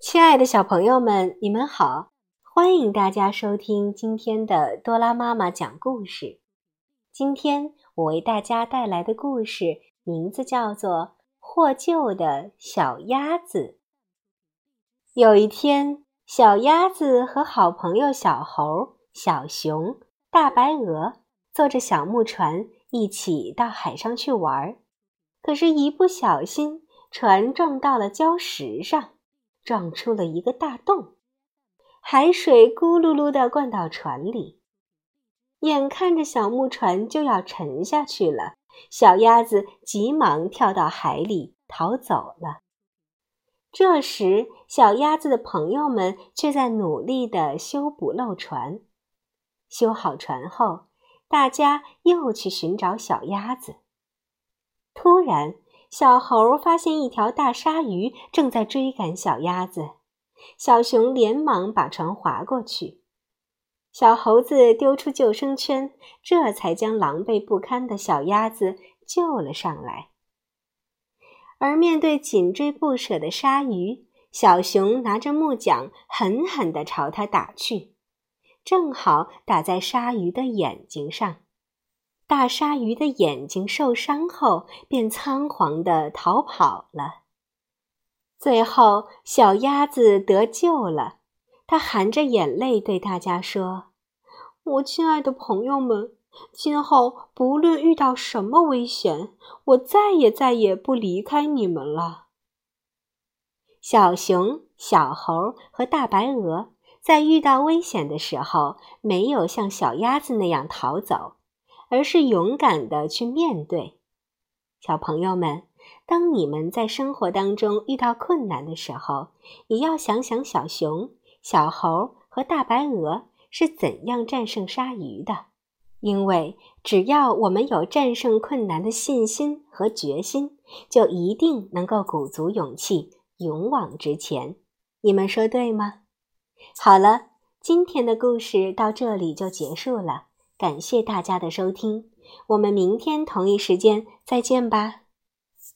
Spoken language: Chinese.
亲爱的小朋友们，你们好！欢迎大家收听今天的多拉妈妈讲故事。今天我为大家带来的故事名字叫做《获救的小鸭子》。有一天，小鸭子和好朋友小猴、小熊、大白鹅坐着小木船一起到海上去玩，可是，一不小心，船撞到了礁石上。撞出了一个大洞，海水咕噜噜地灌到船里，眼看着小木船就要沉下去了，小鸭子急忙跳到海里逃走了。这时，小鸭子的朋友们却在努力地修补漏船。修好船后，大家又去寻找小鸭子。突然，小猴发现一条大鲨鱼正在追赶小鸭子，小熊连忙把船划过去，小猴子丢出救生圈，这才将狼狈不堪的小鸭子救了上来。而面对紧追不舍的鲨鱼，小熊拿着木桨狠狠地朝它打去，正好打在鲨鱼的眼睛上。大鲨鱼的眼睛受伤后，便仓皇地逃跑了。最后，小鸭子得救了，它含着眼泪对大家说：“我亲爱的朋友们，今后不论遇到什么危险，我再也再也不离开你们了。”小熊、小猴和大白鹅在遇到危险的时候，没有像小鸭子那样逃走。而是勇敢的去面对，小朋友们，当你们在生活当中遇到困难的时候，也要想想小熊、小猴和大白鹅是怎样战胜鲨鱼的。因为只要我们有战胜困难的信心和决心，就一定能够鼓足勇气，勇往直前。你们说对吗？好了，今天的故事到这里就结束了。感谢大家的收听，我们明天同一时间再见吧。